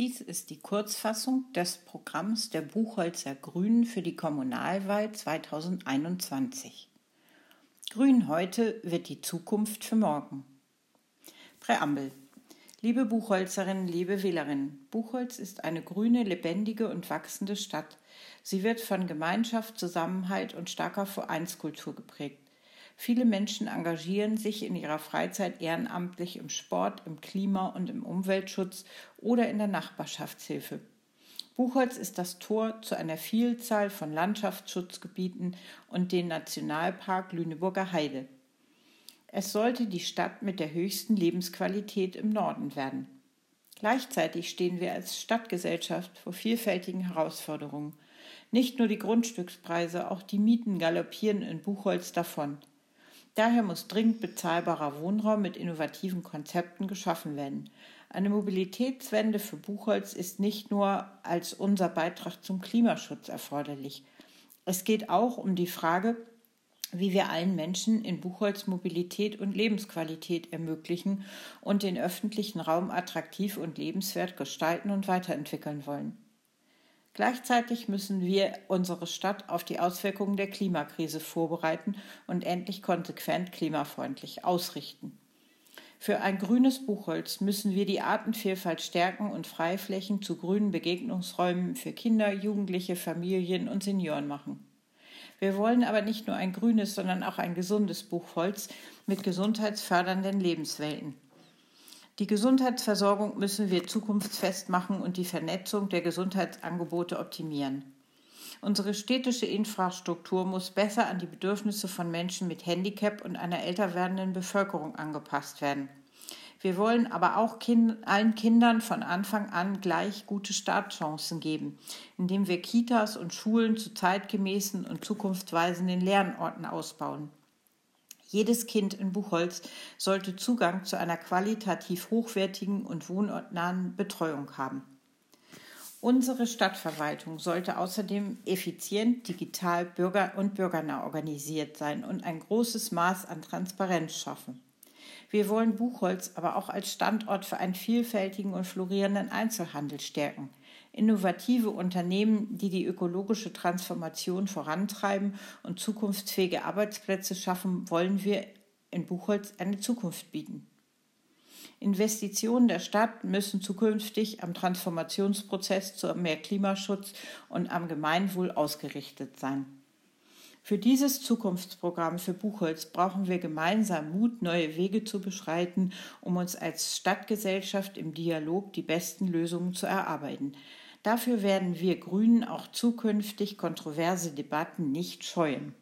Dies ist die Kurzfassung des Programms der Buchholzer Grünen für die Kommunalwahl 2021. Grün heute wird die Zukunft für morgen. Präambel. Liebe Buchholzerinnen, liebe Wählerinnen, Buchholz ist eine grüne, lebendige und wachsende Stadt. Sie wird von Gemeinschaft, Zusammenhalt und starker Vereinskultur geprägt. Viele Menschen engagieren sich in ihrer Freizeit ehrenamtlich im Sport, im Klima- und im Umweltschutz oder in der Nachbarschaftshilfe. Buchholz ist das Tor zu einer Vielzahl von Landschaftsschutzgebieten und dem Nationalpark Lüneburger Heide. Es sollte die Stadt mit der höchsten Lebensqualität im Norden werden. Gleichzeitig stehen wir als Stadtgesellschaft vor vielfältigen Herausforderungen. Nicht nur die Grundstückspreise, auch die Mieten galoppieren in Buchholz davon. Daher muss dringend bezahlbarer Wohnraum mit innovativen Konzepten geschaffen werden. Eine Mobilitätswende für Buchholz ist nicht nur als unser Beitrag zum Klimaschutz erforderlich. Es geht auch um die Frage, wie wir allen Menschen in Buchholz Mobilität und Lebensqualität ermöglichen und den öffentlichen Raum attraktiv und lebenswert gestalten und weiterentwickeln wollen. Gleichzeitig müssen wir unsere Stadt auf die Auswirkungen der Klimakrise vorbereiten und endlich konsequent klimafreundlich ausrichten. Für ein grünes Buchholz müssen wir die Artenvielfalt stärken und Freiflächen zu grünen Begegnungsräumen für Kinder, Jugendliche, Familien und Senioren machen. Wir wollen aber nicht nur ein grünes, sondern auch ein gesundes Buchholz mit gesundheitsfördernden Lebenswelten. Die Gesundheitsversorgung müssen wir zukunftsfest machen und die Vernetzung der Gesundheitsangebote optimieren. Unsere städtische Infrastruktur muss besser an die Bedürfnisse von Menschen mit Handicap und einer älter werdenden Bevölkerung angepasst werden. Wir wollen aber auch kind, allen Kindern von Anfang an gleich gute Startchancen geben, indem wir Kitas und Schulen zu zeitgemäßen und zukunftsweisenden Lernorten ausbauen. Jedes Kind in Buchholz sollte Zugang zu einer qualitativ hochwertigen und wohnortnahen Betreuung haben. Unsere Stadtverwaltung sollte außerdem effizient, digital bürger- und bürgernah organisiert sein und ein großes Maß an Transparenz schaffen. Wir wollen Buchholz aber auch als Standort für einen vielfältigen und florierenden Einzelhandel stärken. Innovative Unternehmen, die die ökologische Transformation vorantreiben und zukunftsfähige Arbeitsplätze schaffen, wollen wir in Buchholz eine Zukunft bieten. Investitionen der Stadt müssen zukünftig am Transformationsprozess zu mehr Klimaschutz und am Gemeinwohl ausgerichtet sein. Für dieses Zukunftsprogramm für Buchholz brauchen wir gemeinsam Mut, neue Wege zu beschreiten, um uns als Stadtgesellschaft im Dialog die besten Lösungen zu erarbeiten. Dafür werden wir Grünen auch zukünftig kontroverse Debatten nicht scheuen.